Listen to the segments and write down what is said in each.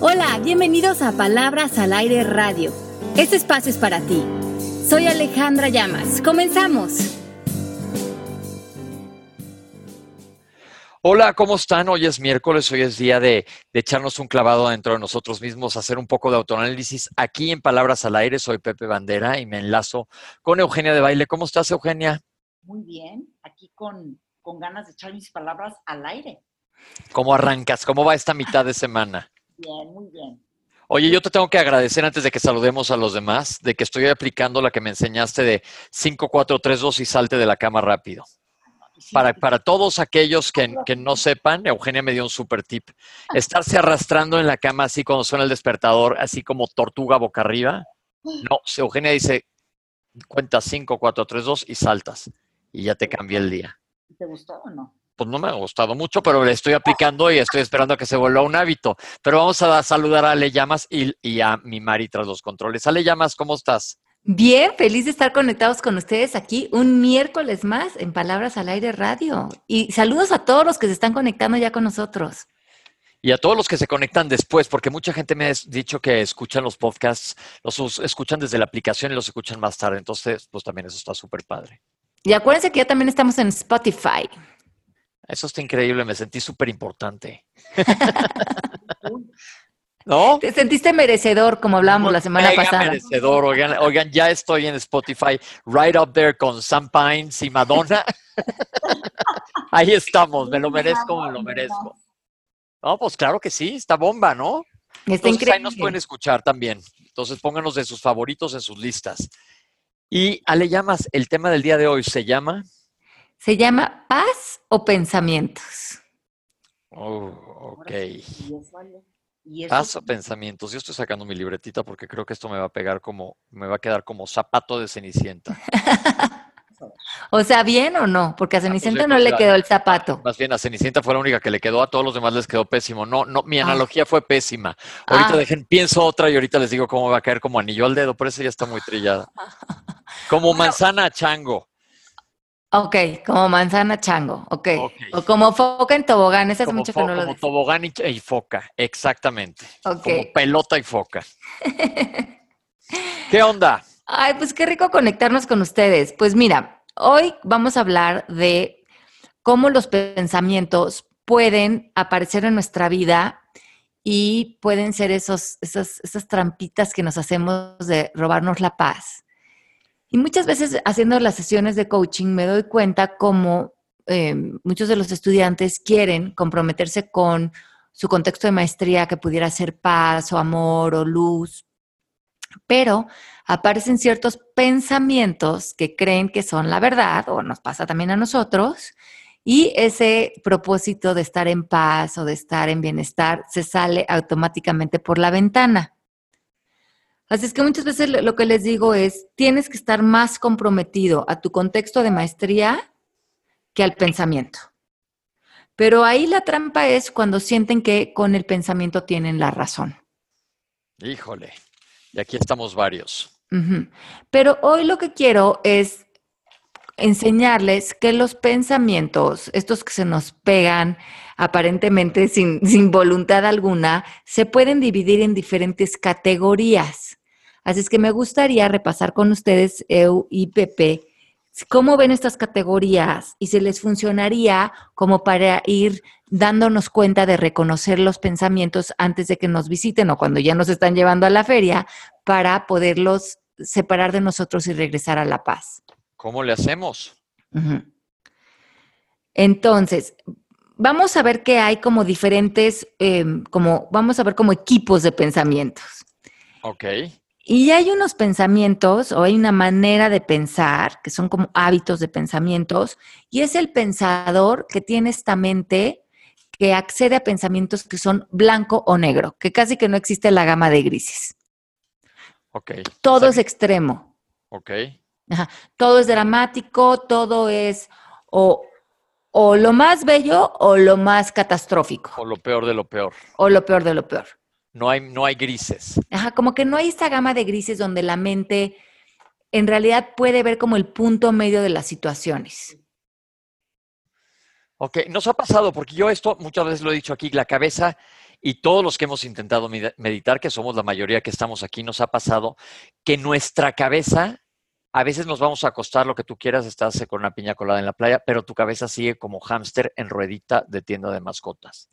Hola, bienvenidos a Palabras al Aire Radio. Este espacio es para ti. Soy Alejandra Llamas. Comenzamos. Hola, ¿cómo están? Hoy es miércoles, hoy es día de, de, echarnos un clavado dentro de nosotros mismos, hacer un poco de autoanálisis. Aquí en Palabras al Aire soy Pepe Bandera y me enlazo con Eugenia de Baile. ¿Cómo estás, Eugenia? Muy bien, aquí con, con ganas de echar mis palabras al aire. ¿Cómo arrancas? ¿Cómo va esta mitad de semana? Bien, muy bien. Oye, yo te tengo que agradecer antes de que saludemos a los demás, de que estoy aplicando la que me enseñaste de 5, 4, 3, 2 y salte de la cama rápido. Para, para todos aquellos que, que, no sepan, Eugenia me dio un super tip. Estarse arrastrando en la cama así cuando suena el despertador, así como tortuga boca arriba. No, Eugenia dice, cuenta 5, 4, 3, 2 y saltas. Y ya te cambia el día. ¿Te gustó o no? Pues no me ha gustado mucho, pero le estoy aplicando y estoy esperando a que se vuelva un hábito. Pero vamos a saludar a Ale Llamas y, y a mi Mari tras los controles. Ale Llamas, ¿cómo estás? Bien, feliz de estar conectados con ustedes aquí un miércoles más en Palabras al Aire Radio. Y saludos a todos los que se están conectando ya con nosotros. Y a todos los que se conectan después, porque mucha gente me ha dicho que escuchan los podcasts, los escuchan desde la aplicación y los escuchan más tarde. Entonces, pues también eso está súper padre. Y acuérdense que ya también estamos en Spotify. Eso está increíble, me sentí súper importante. ¿No? Te sentiste merecedor, como hablábamos la semana Mega pasada. merecedor, oigan, oigan, ya estoy en Spotify, right up there con Sam Pines y Madonna. Ahí estamos, me lo merezco, me lo merezco. No, pues claro que sí, está bomba, ¿no? Está Entonces, increíble. ahí nos pueden escuchar también. Entonces pónganos de sus favoritos en sus listas. Y Ale Llamas, el tema del día de hoy se llama... Se llama paz o pensamientos. Oh, ok. Paz o pensamientos. Yo estoy sacando mi libretita porque creo que esto me va a pegar como, me va a quedar como zapato de cenicienta. O sea, ¿bien o no? Porque a Cenicienta yo no creo le que- quedó el zapato. Más bien a Cenicienta fue la única que le quedó, a todos los demás les quedó pésimo. No, no, mi Ah. analogía fue pésima. Ahorita Ah. dejen, pienso otra y ahorita les digo cómo va a caer como anillo al dedo, por eso ya está muy trillada. Como manzana a chango. Ok, como manzana chango, ok. Ok. O como foca en tobogán, esa es mucho que no lo como tobogán y, y foca, exactamente. Ok. Como pelota y foca. ¿Qué onda? Ay, pues qué rico conectarnos con ustedes. Pues mira, hoy vamos a hablar de cómo los pensamientos pueden aparecer en nuestra vida y pueden ser esos, esas, esas trampitas que nos hacemos de robarnos la paz. Y muchas veces haciendo las sesiones de coaching me doy cuenta cómo eh, muchos de los estudiantes quieren comprometerse con su contexto de maestría que pudiera ser paz o amor o luz, pero aparecen ciertos pensamientos que creen que son la verdad, o nos pasa también a nosotros, y ese propósito de estar en paz o de estar en bienestar se sale automáticamente por la ventana. Así es que muchas veces lo que les digo es, tienes que estar más comprometido a tu contexto de maestría que al pensamiento. Pero ahí la trampa es cuando sienten que con el pensamiento tienen la razón. Híjole. Y aquí estamos varios. Pero hoy lo que quiero es enseñarles que los pensamientos, estos que se nos pegan aparentemente sin, sin voluntad alguna, se pueden dividir en diferentes categorías. Así es que me gustaría repasar con ustedes, Eu y Pepe, cómo ven estas categorías y si les funcionaría como para ir dándonos cuenta de reconocer los pensamientos antes de que nos visiten o cuando ya nos están llevando a la feria para poderlos separar de nosotros y regresar a la paz. ¿Cómo le hacemos? Entonces, vamos a ver que hay como diferentes, eh, como vamos a ver como equipos de pensamientos. Ok. Y hay unos pensamientos o hay una manera de pensar que son como hábitos de pensamientos y es el pensador que tiene esta mente que accede a pensamientos que son blanco o negro, que casi que no existe la gama de grises. Ok. Todo O es extremo. Ok. Ajá. Todo es dramático, todo es o, o lo más bello o lo más catastrófico, O lo peor de lo peor. o lo peor de lo peor. No hay, no hay grises. Ajá, como que no hay esta gama de grises donde la mente en realidad puede ver como el punto medio de las situaciones. Ok, nos ha pasado, porque yo esto muchas veces lo he dicho aquí, la cabeza Y todos los que hemos intentado meditar, que somos la mayoría que estamos aquí, nos ha pasado que nuestra cabeza, a veces nos vamos a acostar lo que tú quieras, estás con una piña colada en la playa, pero tu cabeza sigue como hámster en ruedita de tienda de mascotas.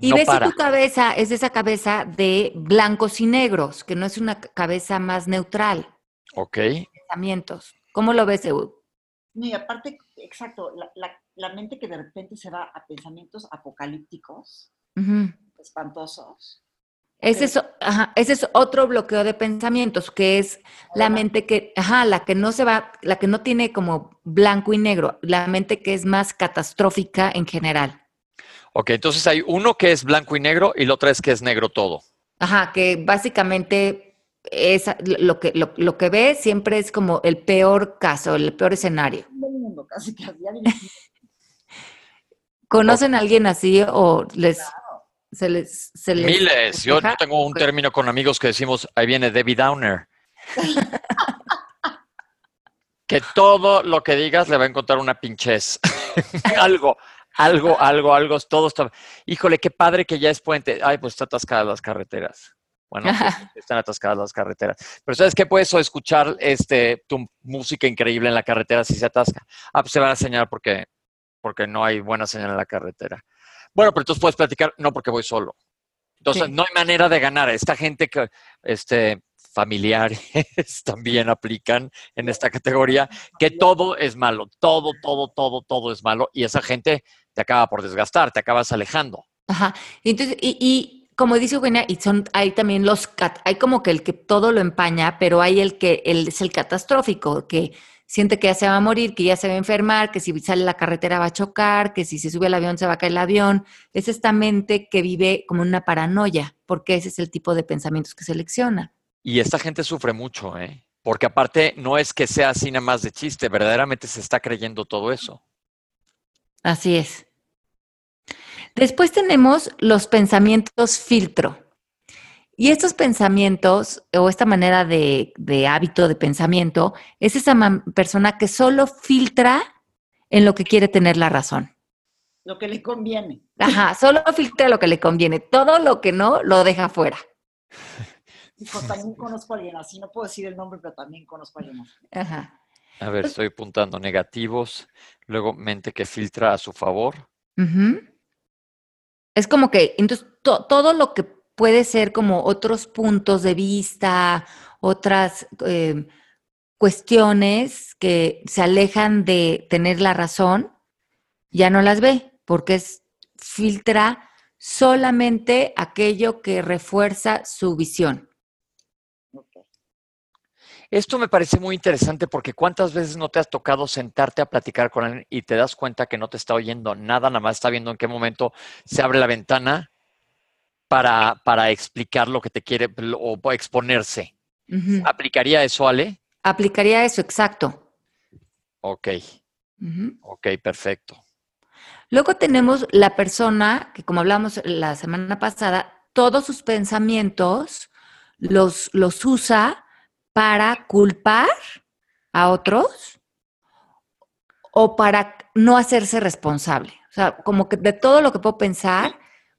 Y ves si tu cabeza es esa cabeza de blancos y negros, que no es una cabeza más neutral. Ok. Pensamientos. ¿Cómo lo ves, Eud? y aparte, exacto, la, mente que de repente se va a pensamientos apocalípticos, espantosos. Ese es, ese es otro bloqueo de pensamientos, que es la mente que, ajá, la que no se va, la que no tiene como blanco y negro, la mente que es más catastrófica en general. Ok, entonces hay uno que es blanco y negro y la otra es que es negro todo. Ajá, que básicamente es lo que, lo, que ve siempre es como el peor caso, el peor escenario. ¿Conocen a alguien así o les, se les, Miles. Yo tengo un término con amigos que decimos, ahí viene Debbie Downer. que todo lo que digas le va a encontrar una pinches. algo, algo, algo, algo, todo está. Híjole, qué padre que ya es puente. Ay, pues está atascada las carreteras. Bueno, pues, están atascadas las carreteras. Pero ¿sabes qué puedes escuchar este, tu música increíble en la carretera si se atasca? Ah, pues se van a señalar porque, porque no hay buena señal en la carretera. Bueno, pero entonces puedes platicar, no porque voy solo. Entonces, no hay manera de ganar. Esta gente que, este, familiares también aplican en esta categoría, que todo es malo, todo, todo, todo, todo es malo, y esa gente te acaba por desgastar, te acabas alejando. Ajá. Entonces, y como dice Eugenia, y son, hay también los, hay como que el que todo lo empaña, pero hay el que el, es el catastrófico, que siente que ya se va a morir, que ya se va a enfermar, que si sale a la carretera va a chocar, que si se sube al avión se va a caer el avión. Es esta mente que vive como una paranoia, porque ese es el tipo de pensamientos que selecciona. Y esta gente sufre mucho, ¿eh? Porque aparte no es que sea así nada más de chiste, verdaderamente se está creyendo todo eso. Así es. Después tenemos los pensamientos filtro. Y estos pensamientos o esta manera de, hábito de pensamiento es esa persona que solo filtra en lo que quiere tener la razón. Lo que le conviene. Ajá, solo filtra lo que le conviene. Todo lo que no, lo deja fuera. también conozco a alguien así, no puedo decir el nombre, pero también conozco a alguien así. Ajá. A ver, estoy apuntando negativos, luego mente que filtra a su favor. Es como que, entonces, todo lo que puede ser como otros puntos de vista, otras eh, cuestiones que se alejan de tener la razón, ya no las ve, porque es, filtra solamente aquello que refuerza su visión. Esto me parece muy interesante porque cuántas veces no te has tocado sentarte a platicar con alguien y te das cuenta que no te está oyendo nada, nada más está viendo en qué momento se abre la ventana para, para explicar lo que te quiere o exponerse. ¿Aplicaría eso, Ale? Aplicaría eso, exacto. Ok. Ok, perfecto. Luego tenemos la persona que, como hablamos la semana pasada, todos sus pensamientos los, los usa para culpar a otros o para no hacerse responsable. O sea, como que de todo lo que puedo pensar,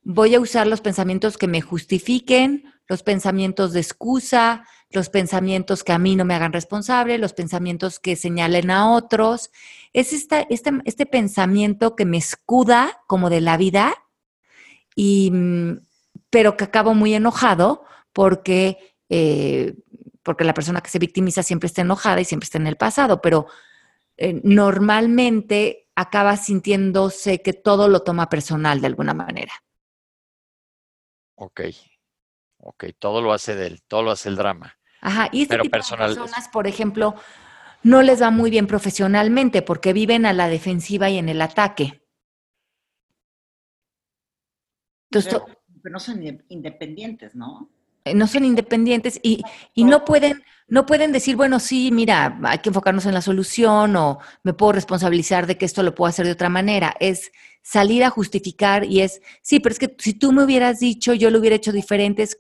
voy a usar los pensamientos que me justifiquen, los pensamientos de excusa, los pensamientos que a mí no me hagan responsable, los pensamientos que señalen a otros. Es este, este pensamiento que me escuda como de la vida, y, mm, pero que acabo muy enojado porque eh, porque la persona que se victimiza siempre está enojada y siempre está en el pasado, pero eh, normalmente acaba sintiéndose que todo lo toma personal de alguna manera. Ok, ok, todo lo hace de él, todo lo hace el drama. Ajá, y este tipo de personas, por ejemplo, no les va muy bien profesionalmente porque viven a la defensiva y en el ataque. Entonces, pero no son independientes, ¿no? Eh, no son independientes y, no pueden, no pueden decir, bueno, sí, mira, hay que enfocarnos en la solución o me puedo responsabilizar de que esto lo puedo hacer de otra manera. Es salir a justificar y es, sí, pero es que si tú me hubieras dicho, yo lo hubiera hecho diferente, es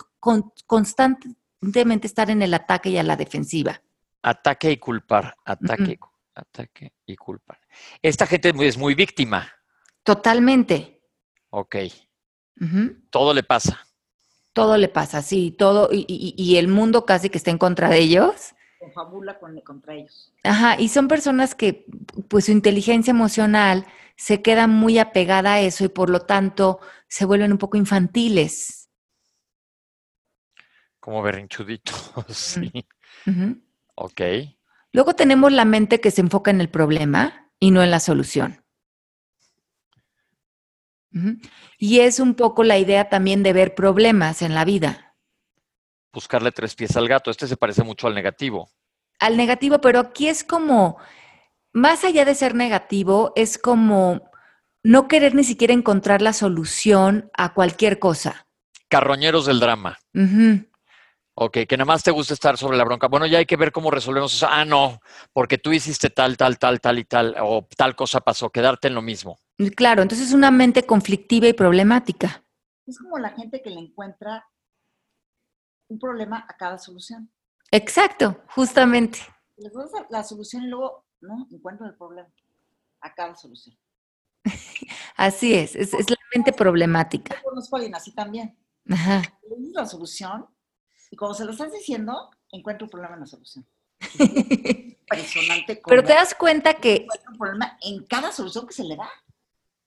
constantemente estar en el ataque y a la defensiva. Ataque y culpar, ataque, ataque y culpar. Esta gente es muy víctima. Totalmente. Ok. Todo le pasa. Todo le pasa, sí, todo, y, el mundo casi que está en contra de ellos. Confabula con, contra ellos. Ajá, y son personas que, pues su inteligencia emocional se queda muy apegada a eso y por lo tanto se vuelven un poco infantiles. Como berrinchuditos, sí. Ok. Luego tenemos la mente que se enfoca en el problema y no en la solución. Y es un poco la idea también de ver problemas en la vida. Buscarle tres pies al gato. Este se parece mucho al negativo. Al negativo, pero aquí es como, más allá de ser negativo, es como no querer ni siquiera encontrar la solución a cualquier cosa. Carroñeros del drama. Ok, que nada más te gusta estar sobre la bronca. Bueno, ya hay que ver cómo resolvemos eso. Ah, no, porque tú hiciste tal, tal, tal, tal y tal, o tal cosa pasó, quedarte en lo mismo. Claro, entonces es una mente conflictiva y problemática. Es como la gente que le encuentra un problema a cada solución. Exacto, justamente. Les das la solución y luego, no, encuentran el problema a cada solución. así es, es, la mente problemática. Yo conozco a alguien así también. Ajá. Le la solución y cuando se lo estás diciendo, encuentro un problema en la solución. Impresionante. Pero te das cuenta que... Encuentra un problema en cada solución que se le da.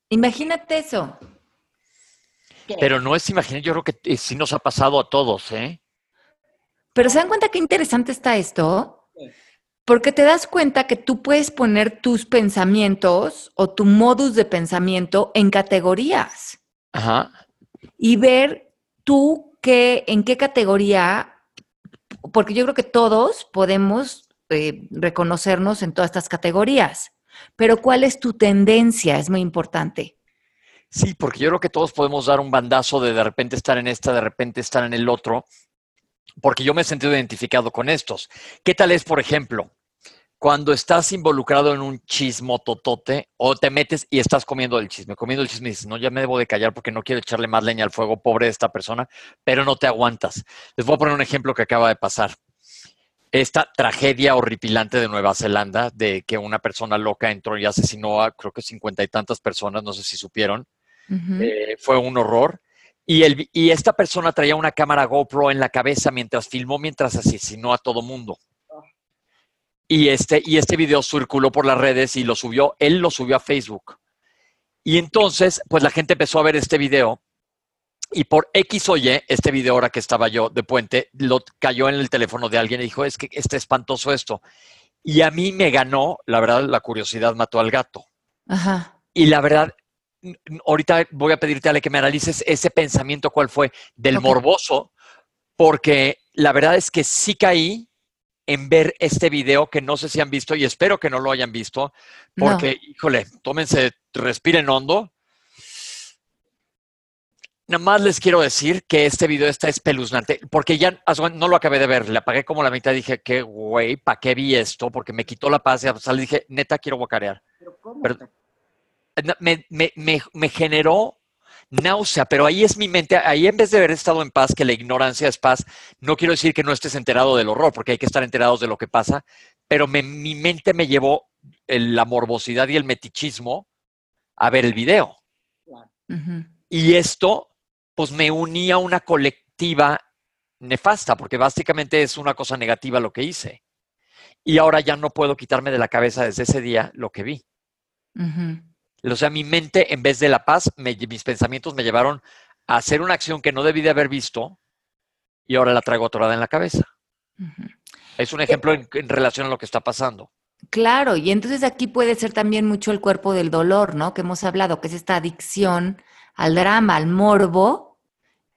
Imagínate eso. Pero no es imaginar, yo creo que eh, sí nos ha pasado a todos, ¿eh? Pero ¿se dan cuenta qué interesante está esto? Porque te das cuenta que tú puedes poner tus pensamientos o tu modus de pensamiento en categorías. Ajá. Y ver tú en qué categoría, porque yo creo que todos podemos eh, reconocernos en todas estas categorías, pero ¿cuál es tu tendencia? Es muy importante. Sí, porque yo creo que todos podemos dar un bandazo de de repente estar en esta, de repente estar en el otro, porque yo me he sentido identificado con estos. ¿Qué tal es, por ejemplo, cuando estás involucrado en un chismo totote o te metes y estás comiendo el chisme, comiendo el chisme y dices, no, ya me debo de callar porque no quiero echarle más leña al fuego, pobre de esta persona, pero no te aguantas. Les voy a poner un ejemplo que acaba de pasar. Esta tragedia horripilante de Nueva Zelanda, de que una persona loca entró y asesinó a creo que cincuenta y tantas personas, no sé si supieron, eh, fue un horror. Y, el, y esta persona traía una cámara GoPro en la cabeza mientras filmó, mientras asesinó a todo mundo. Y este, y este video circuló por las redes y lo subió, él lo subió a Facebook. Y entonces, pues la gente empezó a ver este video y por X o Y, este video ahora que estaba yo de puente, lo cayó en el teléfono de alguien y dijo, es que está espantoso esto. Y a mí me ganó, la verdad, la curiosidad mató al gato. Ajá. Y la verdad, ahorita voy a pedirte, Ale, que me analices ese pensamiento, cuál fue, del morboso, porque la verdad es que sí caí en ver este video que no sé si han visto y espero que no lo hayan visto, porque, híjole, tómense, respiren hondo. Nada más les quiero decir que este video está espeluznante, porque ya no lo acabé de ver, le apagué como la mitad y dije, qué güey, ¿para qué vi esto? Porque me quitó la paz y al dije, neta, quiero guacarear. ¿Pero me, me, me, me generó náusea, pero ahí es mi mente, ahí en vez de haber estado en paz, que la ignorancia es paz, no quiero decir que no estés enterado del horror, porque hay que estar enterados de lo que pasa, pero mi mente me llevó la morbosidad y el metichismo a ver el video. Y esto, pues me unía a una colectiva nefasta, porque básicamente es una cosa negativa lo que hice. Y ahora ya no puedo quitarme de la cabeza desde ese día lo que vi. O sea, mi mente, en vez de la paz, mis pensamientos me llevaron a hacer una acción que no debí de haber visto y ahora la traigo atorada en la cabeza. Es un ejemplo en, relación a lo que está pasando. Claro, y entonces aquí puede ser también mucho el cuerpo del dolor, ¿no? Que hemos hablado, que es esta adicción al drama, al morbo,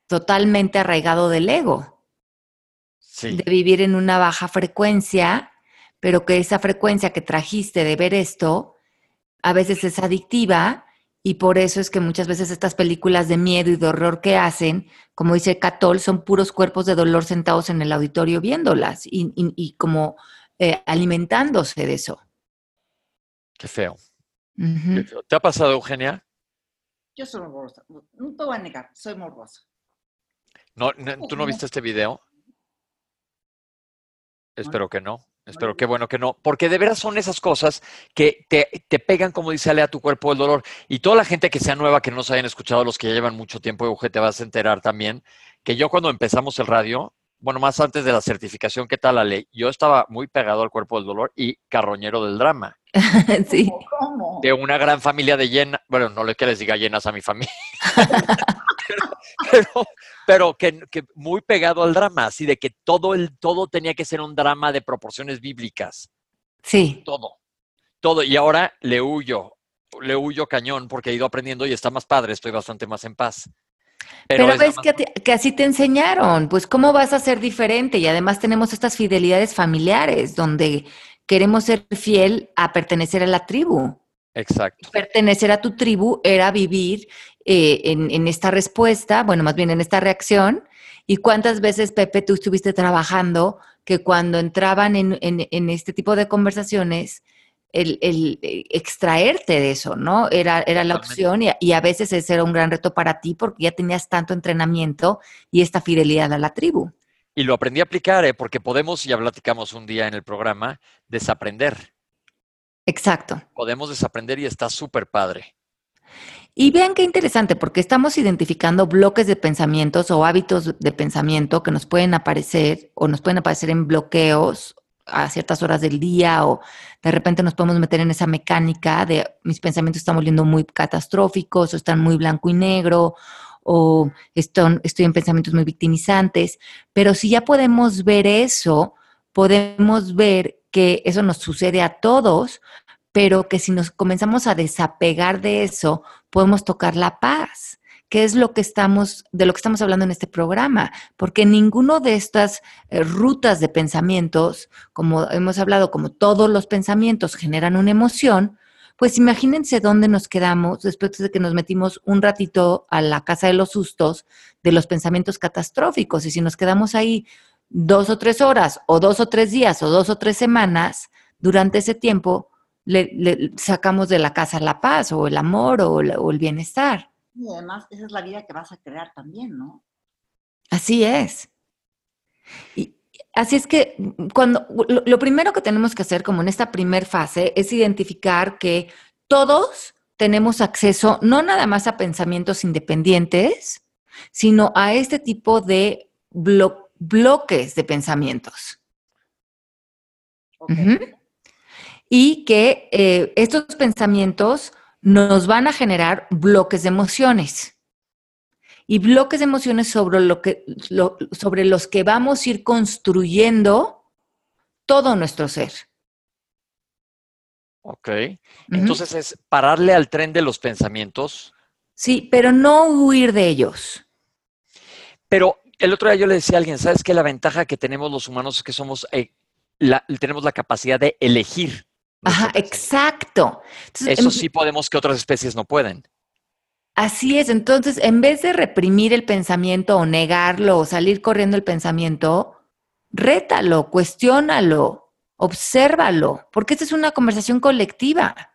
totalmente arraigado del ego. Sí. De vivir en una baja frecuencia, pero que esa frecuencia que trajiste de ver esto a veces es adictiva y por eso es que muchas veces estas películas de miedo y de horror que hacen, como dice Catol, son puros cuerpos de dolor sentados en el auditorio viéndolas y, como eh, alimentándose de eso. Qué feo. ¿Te ha pasado, Eugenia? Yo soy morbosa. No te voy a negar, soy morbosa. No, ¿Tú no viste este video? Espero que no. Espero que bueno que no, porque de veras son esas cosas que te, te, pegan, como dice Ale, a tu cuerpo el dolor. Y toda la gente que sea nueva, que no se hayan escuchado, los que ya llevan mucho tiempo, Euge, te vas a enterar también, que yo cuando empezamos el radio, bueno, más antes de la certificación, ¿qué tal, Ale? Yo estaba muy pegado al cuerpo del dolor y carroñero del drama. sí. De una gran familia de llenas, bueno, no le que les diga llenas a mi familia, pero, pero, que, que, muy pegado al drama, así de que todo, el, todo tenía que ser un drama de proporciones bíblicas. Sí. Todo, todo. Y ahora le huyo, le huyo cañón porque he ido aprendiendo y está más padre, estoy bastante más en paz. Pero, ves que, que, así te enseñaron, pues cómo vas a ser diferente y además tenemos estas fidelidades familiares donde queremos ser fiel a pertenecer a la tribu. Exacto. Pertenecer a tu tribu era vivir eh, en, esta respuesta, bueno, más bien en esta reacción. ¿Y cuántas veces, Pepe, tú estuviste trabajando que cuando entraban en, en este tipo de conversaciones, el, el, extraerte de eso, ¿no? Era, era la opción y, y, a veces ese era un gran reto para ti porque ya tenías tanto entrenamiento y esta fidelidad a la tribu. Y lo aprendí a aplicar, ¿eh? porque podemos, ya platicamos un día en el programa, desaprender. Exacto. Podemos desaprender y está súper padre. Y vean qué interesante, porque estamos identificando bloques de pensamientos o hábitos de pensamiento que nos pueden aparecer o nos pueden aparecer en bloqueos a ciertas horas del día o de repente nos podemos meter en esa mecánica de mis pensamientos están volviendo muy catastróficos o están muy blanco y negro o estoy, en pensamientos muy victimizantes, pero si ya podemos ver eso, podemos ver que eso nos sucede a todos, pero que si nos comenzamos a desapegar de eso, podemos tocar la paz, que es lo que estamos, de lo que estamos hablando en este programa, porque ninguno de estas eh, rutas de pensamientos, como hemos hablado, como todos los pensamientos generan una emoción, pues imagínense dónde nos quedamos después de que nos metimos un ratito a la casa de los sustos de los pensamientos catastróficos. Y si nos quedamos ahí dos o tres horas, o dos o tres días, o dos o tres semanas, durante ese tiempo le, sacamos de la casa la paz, o el amor, o, o el bienestar. Y además, esa es la vida que vas a crear también, ¿no? Así es. Y, Así es que cuando lo, primero que tenemos que hacer, como en esta primer fase, es identificar que todos tenemos acceso no nada más a pensamientos independientes, sino a este tipo de bloques de pensamientos. Y que eh, estos pensamientos nos van a generar bloques de emociones y bloques de emociones sobre, lo que, sobre los que vamos a ir construyendo todo nuestro ser. Ok. Entonces es pararle al tren de los pensamientos. Sí, pero no huir de ellos. Pero el otro día yo le decía a alguien, ¿sabes qué? La ventaja que tenemos los humanos es que somos, eh, tenemos la capacidad de elegir. Ajá, exacto. Eso sí podemos que otras especies no pueden. Así es, entonces en vez de reprimir el pensamiento o negarlo o salir corriendo el pensamiento, rétalo, cuestiónalo, obsérvalo, porque esta es una conversación colectiva.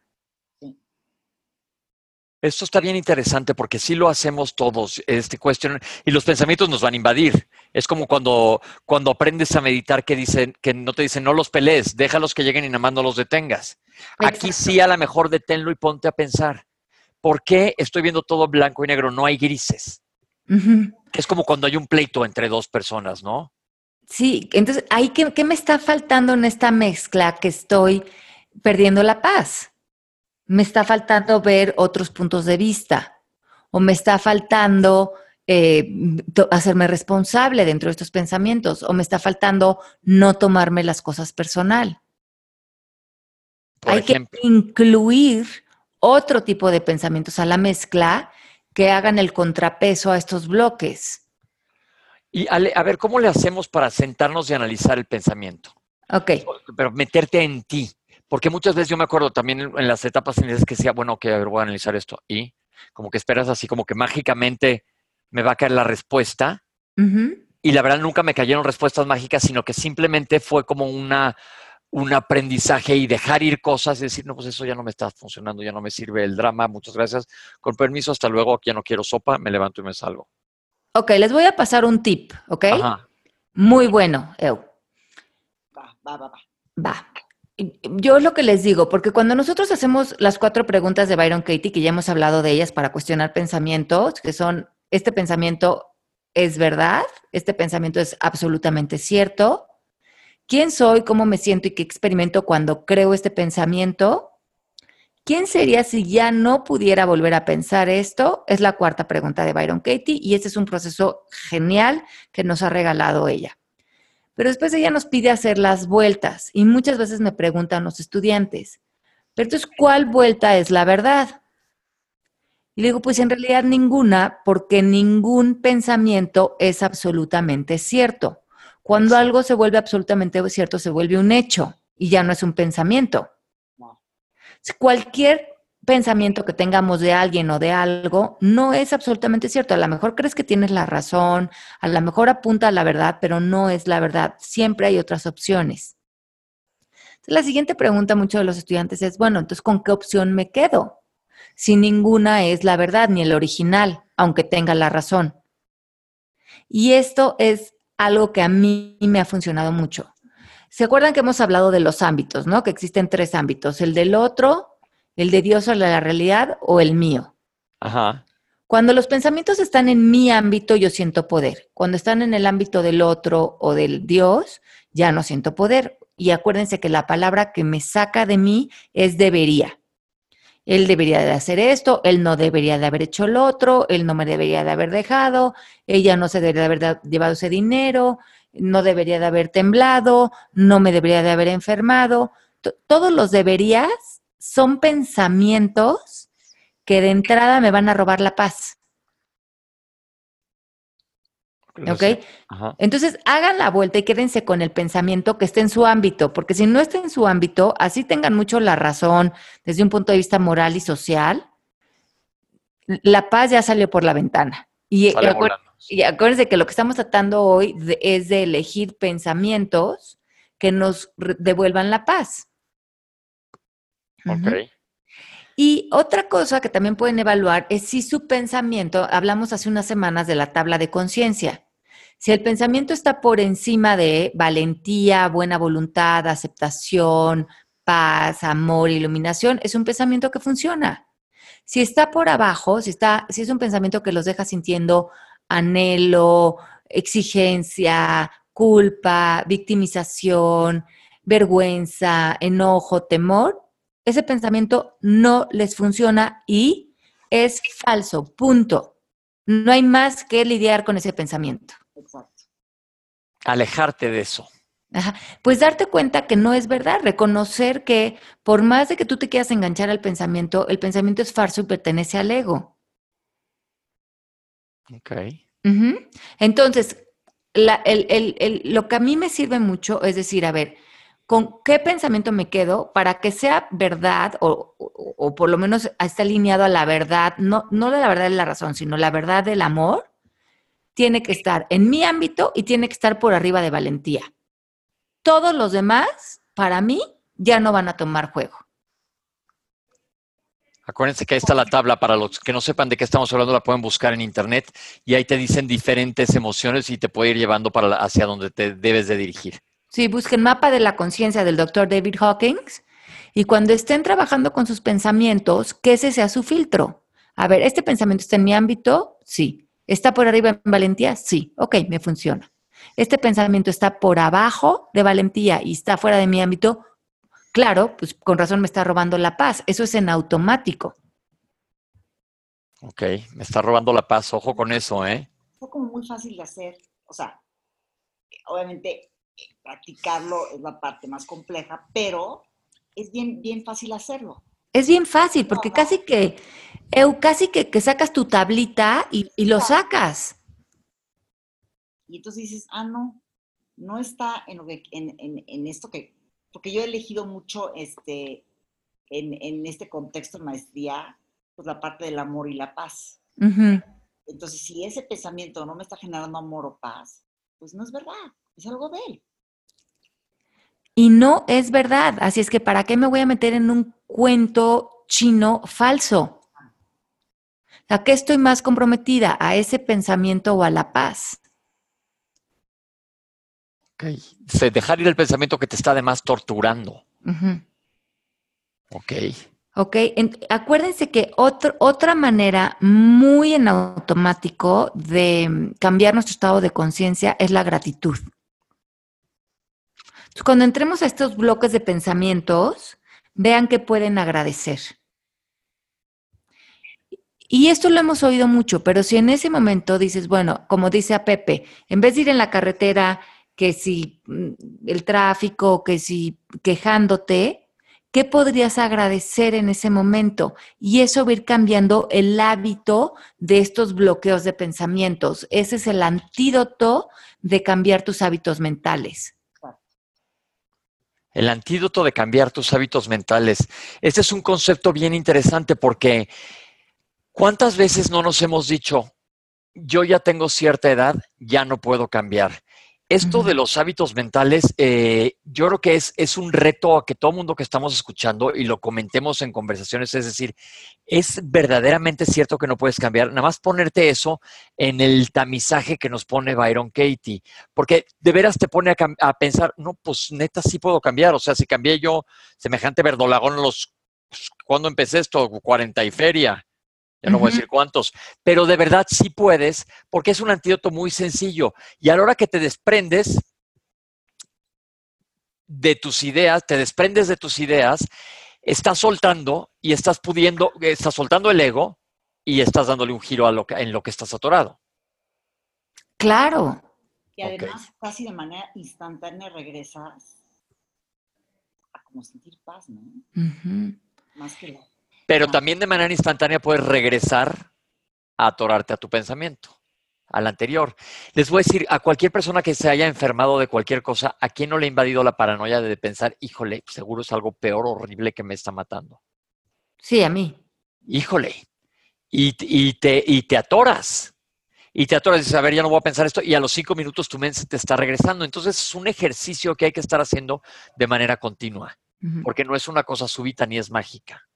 Esto está bien interesante porque sí lo hacemos todos, este cuestión, y los pensamientos nos van a invadir. Es como cuando, cuando aprendes a meditar que dicen, que no te dicen no los pelees, déjalos que lleguen y nada más no los detengas. Aquí sí a lo mejor deténlo y ponte a pensar. ¿por qué estoy viendo todo blanco y negro? No hay grises. Es como cuando hay un pleito entre dos personas, ¿no? Sí, entonces, ¿ahí qué, qué me está faltando en esta mezcla que estoy perdiendo la paz? Me está faltando ver otros puntos de vista o me está faltando eh, hacerme responsable dentro de estos pensamientos o me está faltando no tomarme las cosas personal. Hay que incluir otro tipo de pensamientos a la mezcla que hagan el contrapeso a estos bloques. Y a ver, ¿cómo le hacemos para sentarnos y analizar el pensamiento? Ok. Pero meterte en ti. Porque muchas veces yo me acuerdo también en las etapas iniciales que decía, bueno, que voy a analizar esto. Y como que esperas así, como que mágicamente me va a caer la respuesta. Y la verdad nunca me cayeron respuestas mágicas, sino que simplemente fue como una, un aprendizaje y dejar ir cosas y decir, no, pues eso ya no me está funcionando, ya no me sirve el drama, muchas gracias, con permiso, hasta luego, aquí ya no quiero sopa, me levanto y me salgo. Ok, les voy a pasar un tip, ¿ok? Muy bueno, Eu. Va, va, va, va. Va. Yo lo que les digo, porque cuando nosotros hacemos las cuatro preguntas de Byron Katie, que ya hemos hablado de ellas para cuestionar pensamientos, que son, este pensamiento es verdad, este pensamiento es absolutamente cierto, quién soy, cómo me siento y qué experimento cuando creo este pensamiento, quién sería si ya no pudiera volver a pensar esto, es la cuarta pregunta de Byron Katie y este es un proceso genial que nos ha regalado ella. Pero después ella nos pide hacer las vueltas y muchas veces me preguntan los estudiantes, pero entonces, ¿cuál vuelta es la verdad? Y le digo, pues en realidad ninguna, porque ningún pensamiento es absolutamente cierto. Cuando algo se vuelve absolutamente cierto, se vuelve un hecho y ya no es un pensamiento. Cualquier pensamiento que tengamos de alguien o de algo no es absolutamente cierto. A lo mejor crees que tienes la razón, a lo mejor apunta a la verdad, pero no es la verdad. Siempre hay otras opciones. la siguiente pregunta muchos de los estudiantes es, bueno, entonces, ¿con qué opción me quedo? Si ninguna es la verdad, ni el original, aunque tenga la razón. Y esto es algo que a mí me ha funcionado mucho. ¿Se acuerdan que hemos hablado de los ámbitos, no? Que existen tres ámbitos, el del otro, ¿El de Dios o la realidad o el mío? Ajá. Cuando los pensamientos están en mi ámbito, yo siento poder. Cuando están en el ámbito del otro o del Dios, ya no siento poder. Y acuérdense que la palabra que me saca de mí es debería. Él debería de hacer esto, él no debería de haber hecho lo otro, él no me debería de haber dejado, ella no se debería de haber llevado ese dinero, no debería de haber temblado, no me debería de haber enfermado. todos los deberías son pensamientos que de entrada me van a robar la paz. ¿Ok? Entonces hagan la vuelta y quédense con el pensamiento que esté en su ámbito, porque si no está en su ámbito, así tengan mucho la razón desde un punto de vista moral y social, la paz ya salió por la ventana. Y, y acuérdense que lo que estamos tratando hoy es de elegir pensamientos que nos devuelvan la paz. Y otra cosa que también pueden evaluar es si su pensamiento, hablamos hace unas semanas de la tabla de conciencia, si el pensamiento está por encima de valentía, buena voluntad, aceptación, paz, amor, iluminación, es un pensamiento que funciona. Si está por abajo, si, está, si es un pensamiento que los deja sintiendo anhelo, exigencia, culpa, victimización, vergüenza, enojo, temor, ese pensamiento no les funciona y es falso, punto. No hay más que lidiar con ese pensamiento. Exacto. Alejarte de eso. Pues darte cuenta que no es verdad, reconocer que por más de que tú te quieras enganchar al pensamiento, el pensamiento es falso y pertenece al ego. Ok. Entonces, lo que a mí me sirve mucho es decir, a ver, con qué pensamiento me quedo para que sea verdad o, por lo menos esté alineado a la verdad, no, no la verdad de la razón, sino la verdad del amor, tiene que estar en mi ámbito y tiene que estar por arriba de valentía. Todos los demás, para mí, ya no van a tomar juego. Acuérdense que ahí está la tabla para los que no sepan de qué estamos hablando, la pueden buscar en internet y ahí te dicen diferentes emociones y te puede ir llevando para hacia donde te debes de dirigir. Sí, busquen mapa de la conciencia del doctor David Hawkins y cuando estén trabajando con sus pensamientos, que ese sea su filtro. A ver, ¿este pensamiento está en mi ámbito? Sí. ¿Está por arriba en valentía? Sí. Ok, me funciona. ¿Este pensamiento está por abajo de valentía y está fuera de mi ámbito? Claro, pues con razón me está robando la paz. Eso es en automático. Ok, me está robando la paz. Ojo con eso, ¿eh? Fue como muy fácil de hacer. O sea, obviamente practicarlo es la parte más compleja, pero es bien, bien fácil hacerlo. Es bien fácil, porque casi que, casi que, que, sacas tu tablita y, y, lo sacas. Y entonces dices, ah, no, no está en, lo que, en, en, en esto que, porque yo he elegido mucho este, en, este contexto de maestría, pues la parte del amor y la paz. Entonces, si ese pensamiento no me está generando amor o paz, pues no es verdad, es algo de él. Y no es verdad. Así es que, ¿para qué me voy a meter en un cuento chino falso? ¿A qué estoy más comprometida? ¿A ese pensamiento o a la paz? Ok. Se- dejar ir el pensamiento que te está además torturando. Ujú. Ok. Ok, en- acuérdense que otro- otra manera muy en automático de mm, cambiar nuestro estado de conciencia es la gratitud. Cuando entremos a estos bloques de pensamientos, vean que pueden agradecer. Y esto lo hemos oído mucho, pero si en ese momento dices, bueno, como dice a Pepe, en vez de ir en la carretera, que si mm, el tráfico, que si quejándote, ¿qué podrías agradecer en ese momento? Y eso va a ir cambiando el hábito de estos bloqueos de pensamientos. Ese es el antídoto de cambiar tus hábitos mentales. El antídoto de cambiar tus hábitos mentales. Este es un concepto bien interesante porque ¿cuántas veces no nos hemos dicho, yo ya tengo cierta edad, ya no puedo cambiar? Esto de los hábitos mentales, eh, yo creo que es, es un reto a que todo mundo que estamos escuchando y lo comentemos en conversaciones, es decir, es verdaderamente cierto que no puedes cambiar, nada más ponerte eso en el tamizaje que nos pone Byron Katie, porque de veras te pone a, a pensar, no, pues neta sí puedo cambiar, o sea, si cambié yo semejante verdolagón los, pues, ¿cuándo empecé esto? 40 y feria, ya no voy a decir cuántos, pero de verdad sí puedes, porque es un antídoto muy sencillo. Y a la hora que te desprendes de tus ideas, te desprendes de tus ideas, estás soltando y estás pudiendo, estás soltando el ego y estás dándole un giro a lo que, en lo que estás atorado. Claro, Y además, casi de manera instantánea regresas a como sentir paz, ¿no? Más que la... Pero Ah. también de manera instantánea puedes regresar a atorarte a tu pensamiento, al anterior. Les voy a decir, a cualquier persona que se haya enfermado de cualquier cosa, ¿a quién no le ha invadido la paranoia de pensar, híjole, seguro es algo peor, horrible que me está matando? sí, a mí. Híjole. Y, y te, y te atoras. Y te atoras y dices, a ver, ya no voy a pensar esto. Y a los cinco minutos tu mente te está regresando. Entonces es un ejercicio que hay que estar haciendo de manera continua, porque no es una cosa súbita ni es mágica.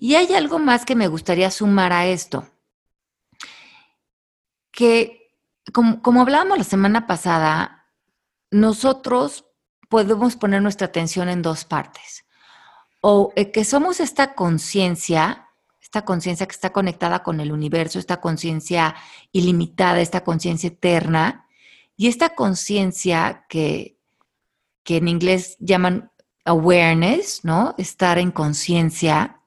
Y hay algo más que me gustaría sumar a esto. Que, como, como hablábamos la semana pasada, nosotros podemos poner nuestra atención en dos partes. O eh, que somos esta conciencia, esta conciencia que está conectada con el universo, esta conciencia ilimitada, esta conciencia eterna, y esta conciencia que, que en inglés llaman awareness, ¿no? Estar en conciencia,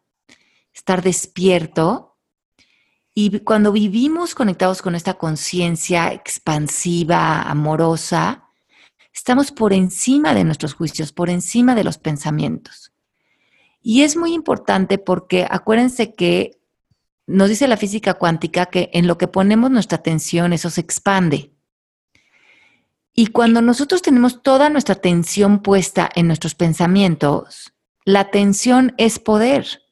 estar despierto. Y cuando vivimos conectados con esta conciencia expansiva, amorosa, estamos por encima de nuestros juicios, por encima de los pensamientos. Y es muy importante porque acuérdense que nos dice la física cuántica que en lo que ponemos nuestra atención, eso se expande. Y cuando nosotros tenemos toda nuestra atención puesta en nuestros pensamientos, la atención es poder.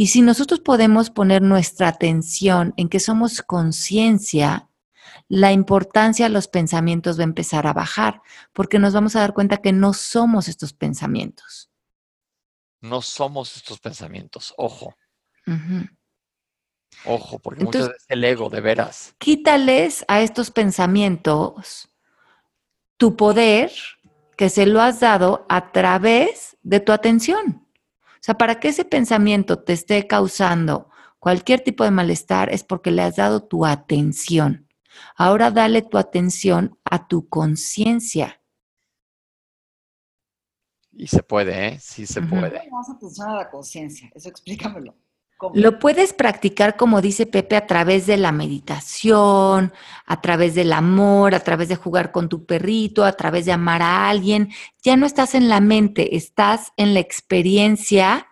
Y si nosotros podemos poner nuestra atención en que somos conciencia, la importancia de los pensamientos va a empezar a bajar, porque nos vamos a dar cuenta que no somos estos pensamientos. No somos estos pensamientos. Ojo, ojo, porque Entonces- muchas veces el ego, de veras. Quítales a estos pensamientos tu poder que se lo has dado a través de tu atención. O sea, para que ese pensamiento te esté causando cualquier tipo de malestar es porque le has dado tu atención. Ahora dale tu atención a tu conciencia. Y se puede, ¿eh? Sí se Ujú. puede. ¿Cómo das atención a la conciencia? Eso explícamelo. Lo puedes practicar, como dice Pepe, a través de la meditación, a través del amor, a través de jugar con tu perrito, a través de amar a alguien. Ya no estás en la mente, estás en la experiencia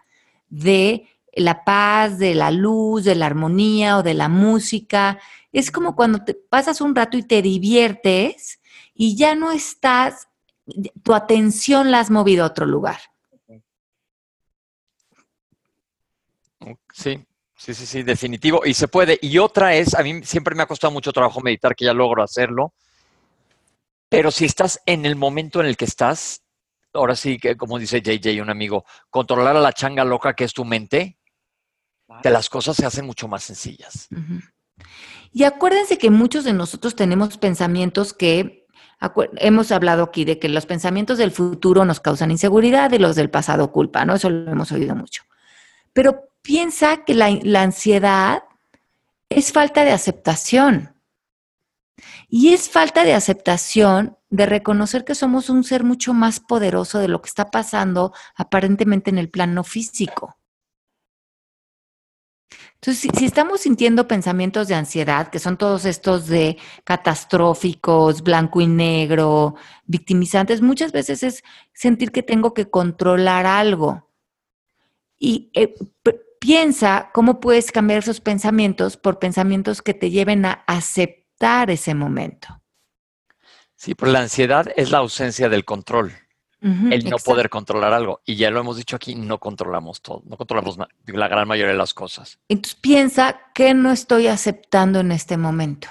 de la paz, de la luz, de la armonía o de la música. Es como cuando te pasas un rato y te diviertes y ya no estás, tu atención la has movido a otro lugar. Sí, sí, sí, sí, definitivo. Y se puede. Y otra es, a mí siempre me ha costado mucho trabajo meditar, que ya logro hacerlo. Pero si estás en el momento en el que estás, ahora sí que, como dice JJ, un amigo, controlar a la changa loca que es tu mente, Claro. que las cosas se hacen mucho más sencillas. Y acuérdense que muchos de nosotros tenemos pensamientos que hemos hablado aquí de que los pensamientos del futuro nos causan inseguridad y los del pasado culpa, ¿no? Eso lo hemos oído mucho. Pero piensa que la, la ansiedad es falta de aceptación. Y es falta de aceptación de reconocer que somos un ser mucho más poderoso de lo que está pasando aparentemente en el plano físico. Entonces, si, estamos sintiendo pensamientos de ansiedad, que son todos estos de catastróficos, blanco y negro, victimizantes, muchas veces es sentir que tengo que controlar algo. Y eh, piensa cómo puedes cambiar esos pensamientos por pensamientos que te lleven a aceptar ese momento. Sí, pero la ansiedad es la ausencia del control el no poder controlar algo. Y ya lo hemos dicho aquí, no controlamos todo, no controlamos la gran mayoría de las cosas. Entonces piensa que no estoy aceptando en este momento.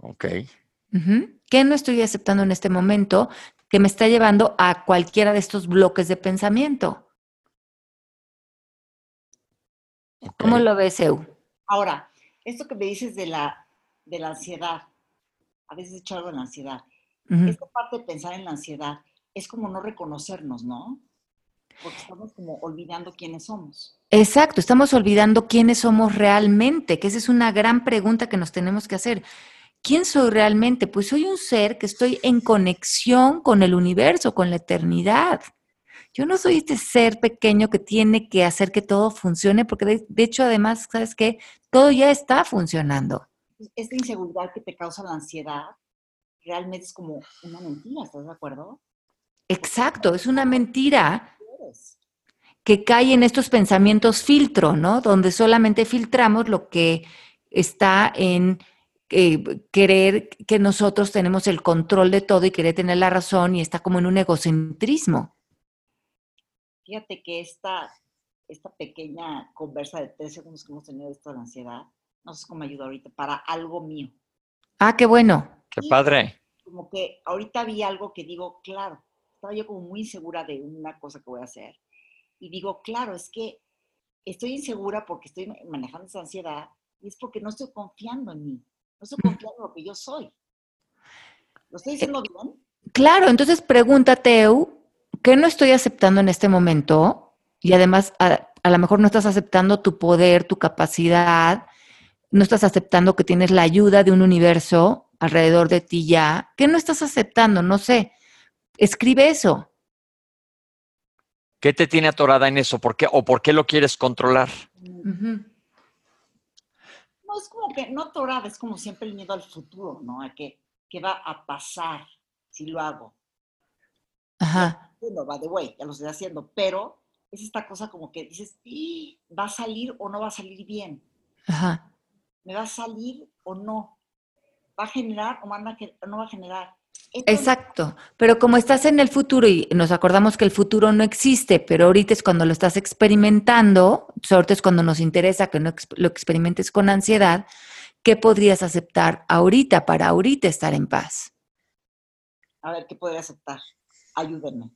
Ok. ¿Qué no estoy aceptando en este momento que me está llevando a cualquiera de estos bloques de pensamiento? ¿Cómo lo ves, Eu? Ahora, esto que me dices de la, de la ansiedad, a veces he hecho algo en la ansiedad. Esta parte de pensar en la ansiedad es como no reconocernos, ¿no? Porque estamos como olvidando quiénes somos. Exacto, estamos olvidando quiénes somos realmente, que esa es una gran pregunta que nos tenemos que hacer. ¿Quién soy realmente? Pues soy un ser que estoy en conexión con el universo, con la eternidad. Yo no soy este ser pequeño que tiene que hacer que todo funcione, porque de, de hecho, además, ¿sabes qué? Todo ya está funcionando. Esta inseguridad que te causa la ansiedad realmente es como una mentira, ¿estás de acuerdo? Exacto, es una mentira que cae en estos pensamientos filtro, ¿no? Donde solamente filtramos lo que está en eh, querer que nosotros tenemos el control de todo y querer tener la razón y está como en un egocentrismo. Fíjate que esta, esta pequeña conversa de tres segundos que hemos tenido de esto de la ansiedad, no sé cómo ayuda ahorita, para algo mío. Ah, qué bueno. Qué padre. Como que ahorita vi algo que digo, claro, estaba yo como muy insegura de una cosa que voy a hacer. Y digo, claro, es que estoy insegura porque estoy manejando esa ansiedad y es porque no estoy confiando en mí, no estoy confiando en lo que yo soy. ¿Lo estoy diciendo bien? Claro, entonces pregúntate, ¿qué no estoy aceptando en este momento? Y además, a, a lo mejor no estás aceptando tu poder, tu capacidad, no estás aceptando que tienes la ayuda de un universo alrededor de ti ya, que no estás aceptando, no sé. Escribe eso. ¿Qué te tiene atorada en eso? ¿Por qué, ¿O por qué lo quieres controlar? No, es como que no atorada, es como siempre el miedo al futuro, ¿no? A que, qué va a pasar si lo hago. Ajá. Bueno, va de way, ya lo estoy haciendo, pero es esta cosa como que dices, ¿va a salir o no va a salir bien? Ajá. ¿Me va a salir o no? ¿Va a generar o no va a generar? Exacto, pero como estás en el futuro y nos acordamos que el futuro no existe, pero ahorita es cuando lo estás experimentando, ahorita es cuando nos interesa que no lo experimentes con ansiedad, ¿qué podrías aceptar ahorita para ahorita estar en paz? A ver, ¿qué podría aceptar? Ayúdenme.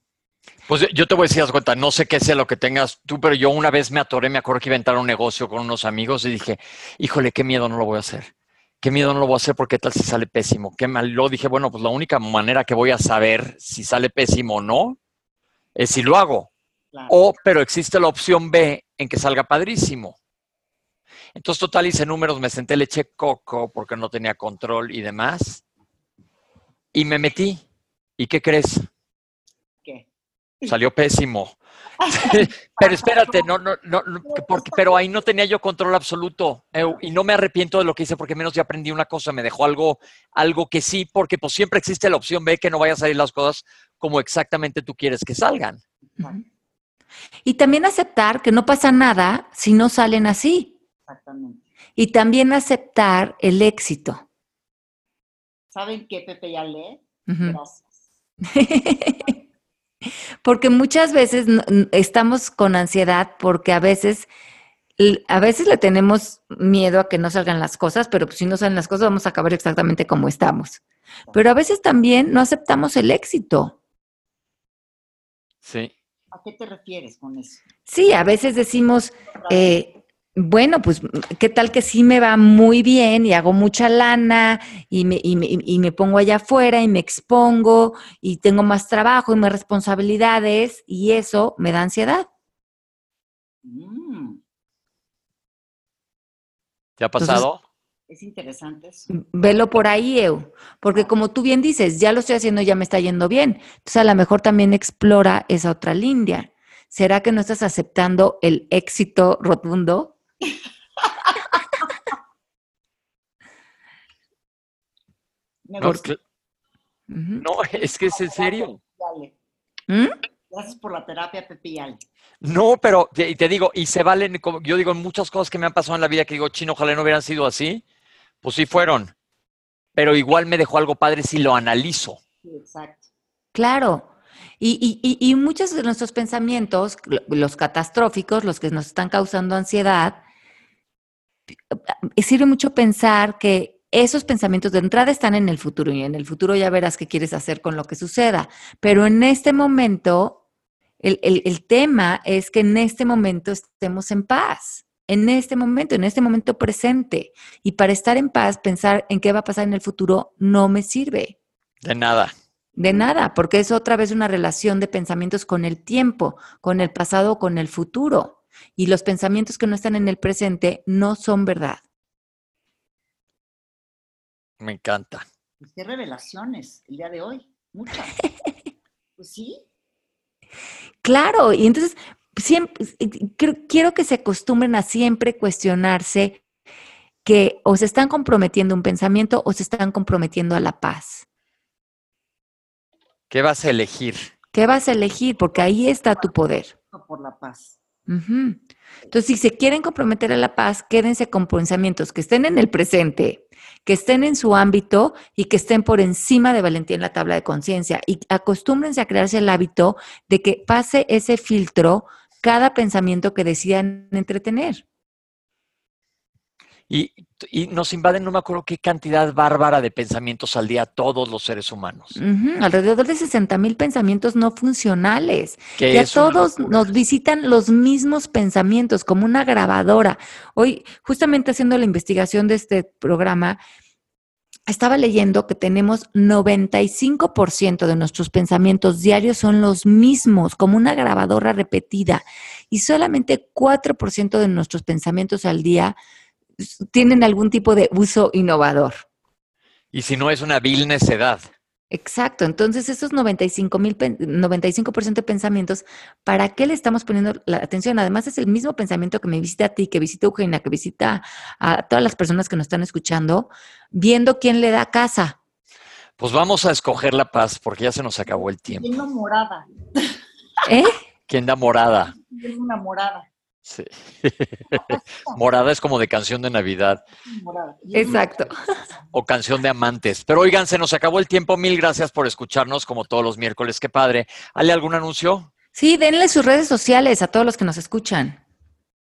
Pues yo te voy a decir, cuenta, no sé qué sea lo que tengas tú, pero yo una vez me atoré, me acuerdo que iba a entrar a un negocio con unos amigos y dije, híjole, qué miedo, no lo voy a hacer qué miedo no lo voy a hacer porque tal si sale pésimo. Qué mal. Lo dije, bueno, pues la única manera que voy a saber si sale pésimo o no es si lo hago. O, pero existe la opción B en que salga padrísimo. Entonces, total, hice números, me senté, le eché coco porque no tenía control y demás. Y me metí. ¿Y qué crees? Salió pésimo. pero espérate, no, no, no, porque, pero ahí no tenía yo control absoluto y no me arrepiento de lo que hice porque menos ya aprendí una cosa, me dejó algo, algo que sí, porque pues siempre existe la opción B que no vaya a salir las cosas como exactamente tú quieres que salgan. Y también aceptar que no pasa nada si no salen así. Exactamente. Y también aceptar el éxito. ¿Saben qué, Pepe ya lee? Gracias. Porque muchas veces estamos con ansiedad porque a veces, a veces le tenemos miedo a que no salgan las cosas, pero si no salen las cosas vamos a acabar exactamente como estamos. Pero a veces también no aceptamos el éxito. Sí. ¿A qué te refieres con eso? Sí, a veces decimos, eh, bueno, pues, ¿qué tal que sí me va muy bien y hago mucha lana y me, y me, y me pongo allá afuera y me expongo y tengo más trabajo y más responsabilidades y eso me da ansiedad? Mm, ¿Te ha pasado? es interesante eso. Velo por ahí, Eu, porque como tú bien dices, ya lo estoy haciendo, ya me está yendo bien. Entonces, a lo mejor también explora esa otra línea. ¿Será que no estás aceptando el éxito rotundo? Me No, gusta. es que es en serio. ¿Mm? Gracias por la terapia, Pepe y Ale. No, pero te, y te digo, y se valen, como yo digo, muchas cosas que me han pasado en la vida que digo, chino, ojalá no hubieran sido así. Pues sí fueron. Pero igual me dejó algo padre si lo analizo. Sí, exacto. Claro. Y, y- y- y muchos de nuestros pensamientos, lo- los catastróficos, los que nos están causando ansiedad, sirve mucho pensar que esos pensamientos de entrada están en el futuro y en el futuro ya verás qué quieres hacer con lo que suceda. Pero en este momento, el, el- el tema es que en este momento estemos en paz. En este momento, en este momento presente. Y para estar en paz, pensar en qué va a pasar en el futuro no me sirve. De nada. De nada, porque es otra vez una relación de pensamientos con el tiempo, con el pasado, con el futuro. Y los pensamientos que no están en el presente no son verdad. Me encanta. Pues qué revelaciones el día de hoy. Muchas. Pues sí. Claro, y entonces siempre, quiero, quiero que se acostumbren a siempre cuestionarse que o se están comprometiendo un pensamiento o se están comprometiendo a la paz. ¿Qué vas a elegir? ¿Qué vas a elegir? Porque ahí está tu poder. Por la paz. Entonces, si se quieren comprometer a la paz, quédense con pensamientos que estén en el presente, que estén en su ámbito y que estén por encima de valentía en la tabla de conciencia. Y acostúmbrense a crearse el hábito de que pase ese filtro cada pensamiento que decidan entretener. Y, y nos invaden, no me acuerdo qué cantidad bárbara de pensamientos al día todos los seres humanos. Alrededor de 60 mil pensamientos no funcionales. Que una todos nos visitan los mismos pensamientos, como una grabadora. Hoy, justamente haciendo la investigación de este programa, estaba leyendo que tenemos 95% de nuestros pensamientos diarios son los mismos, como una grabadora repetida, y solamente 4% de nuestros pensamientos al día tienen algún tipo de uso innovador. Y si no es una vil necedad. Exacto, entonces esos 95 mil 95% de pensamientos, ¿para qué le estamos poniendo la atención? Además es el mismo pensamiento que me visita a ti, que visita a Eugenia, que visita a todas las personas que nos están escuchando, viendo quién le da casa. Pues vamos a escoger la paz porque ya se nos acabó el tiempo. Tengo morada. ¿Eh? ¿Quién da morada? Tengo una morada. Sí. morada es como de canción de Navidad es Exacto. o canción de amantes. Pero oigan, se nos acabó el tiempo. Mil gracias por escucharnos como todos los miércoles. Qué padre. ¿Ale algún anuncio? Sí, denle sus redes sociales a todos los que nos escuchan.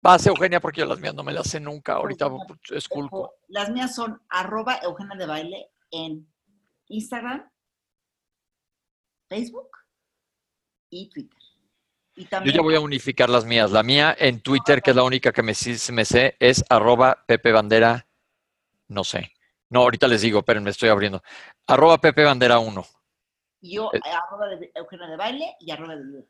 Pase, Eugenia, porque yo las mías no me las sé nunca. Ahorita es culpo. Las mías son arroba Eugenia de Baile en Instagram, Facebook y Twitter. Y Yo ya voy a unificar las mías. La mía en Twitter, que es la única que me, sé, es arroba Pepe Bandera, no sé. No, ahorita les digo, pero me estoy abriendo. Arroba Pepe Bandera 1. yo Eh. arroba de Eugenia de Baile y arroba de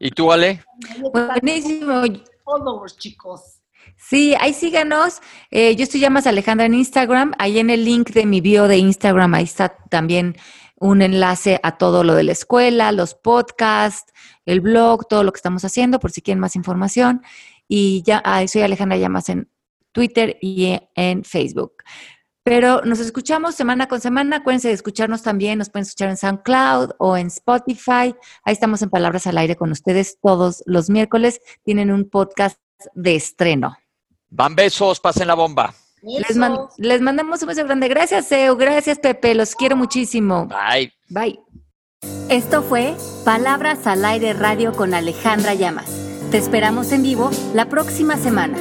¿Y tú, Ale? Buenísimo. followers, chicos. Sí, ahí síganos. Eh, yo estoy ya más Alejandra en Instagram. Ahí en el link de mi bio de Instagram, ahí está también un enlace a todo lo de la escuela, los podcasts, el blog, todo lo que estamos haciendo, por si quieren más información. Y ya, ahí soy Alejandra Llamas en Twitter y en Facebook. Pero nos escuchamos semana con semana. Acuérdense de escucharnos también. Nos pueden escuchar en SoundCloud o en Spotify. Ahí estamos en Palabras al Aire con ustedes todos los miércoles. Tienen un podcast de estreno. Van besos, pasen la bomba. Les, man- Besos. les mandamos un beso grande. Gracias, Eu. Gracias, Pepe. Los quiero muchísimo. Bye. Bye. Esto fue Palabras al Aire Radio con Alejandra Llamas. Te esperamos en vivo la próxima semana.